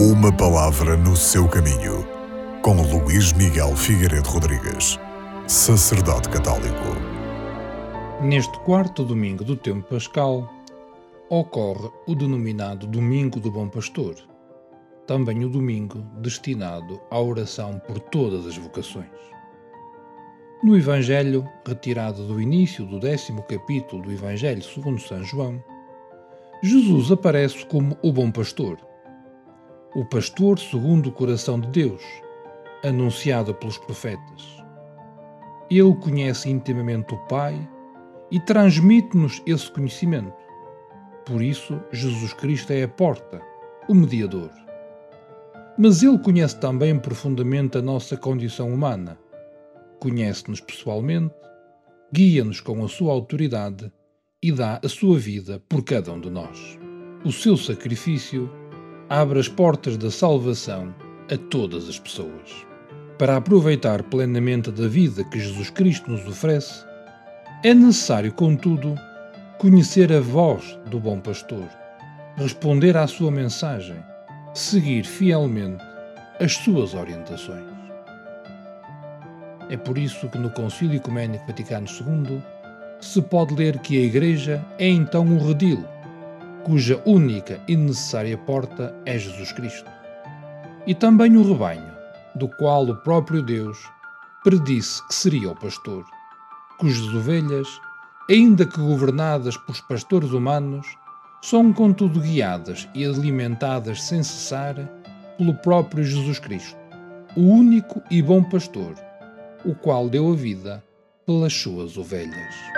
Uma palavra no seu caminho, com Luís Miguel Figueiredo Rodrigues, sacerdote católico. Neste quarto domingo do tempo pascal, ocorre o denominado Domingo do Bom Pastor, também o domingo destinado à oração por todas as vocações. No Evangelho, retirado do início do décimo capítulo do Evangelho segundo São João, Jesus aparece como o bom pastor, o pastor segundo o coração de Deus, anunciado pelos profetas. Ele conhece intimamente o Pai e transmite-nos esse conhecimento. Por isso, Jesus Cristo é a porta, o mediador. Mas ele conhece também profundamente a nossa condição humana. Conhece-nos pessoalmente, guia-nos com a sua autoridade e dá a sua vida por cada um de nós. O seu sacrifício abre as portas da salvação a todas as pessoas. Para aproveitar plenamente da vida que Jesus Cristo nos oferece, é necessário, contudo, conhecer a voz do bom pastor, responder à sua mensagem, seguir fielmente as suas orientações. É por isso que no Concílio Ecuménico Vaticano II se pode ler que a Igreja é então um redil, cuja única e necessária porta é Jesus Cristo, e também o rebanho, do qual o próprio Deus predisse que seria o pastor, cujas ovelhas, ainda que governadas por pastores humanos, são contudo guiadas e alimentadas sem cessar pelo próprio Jesus Cristo, o único e bom pastor, o qual deu a vida pelas suas ovelhas.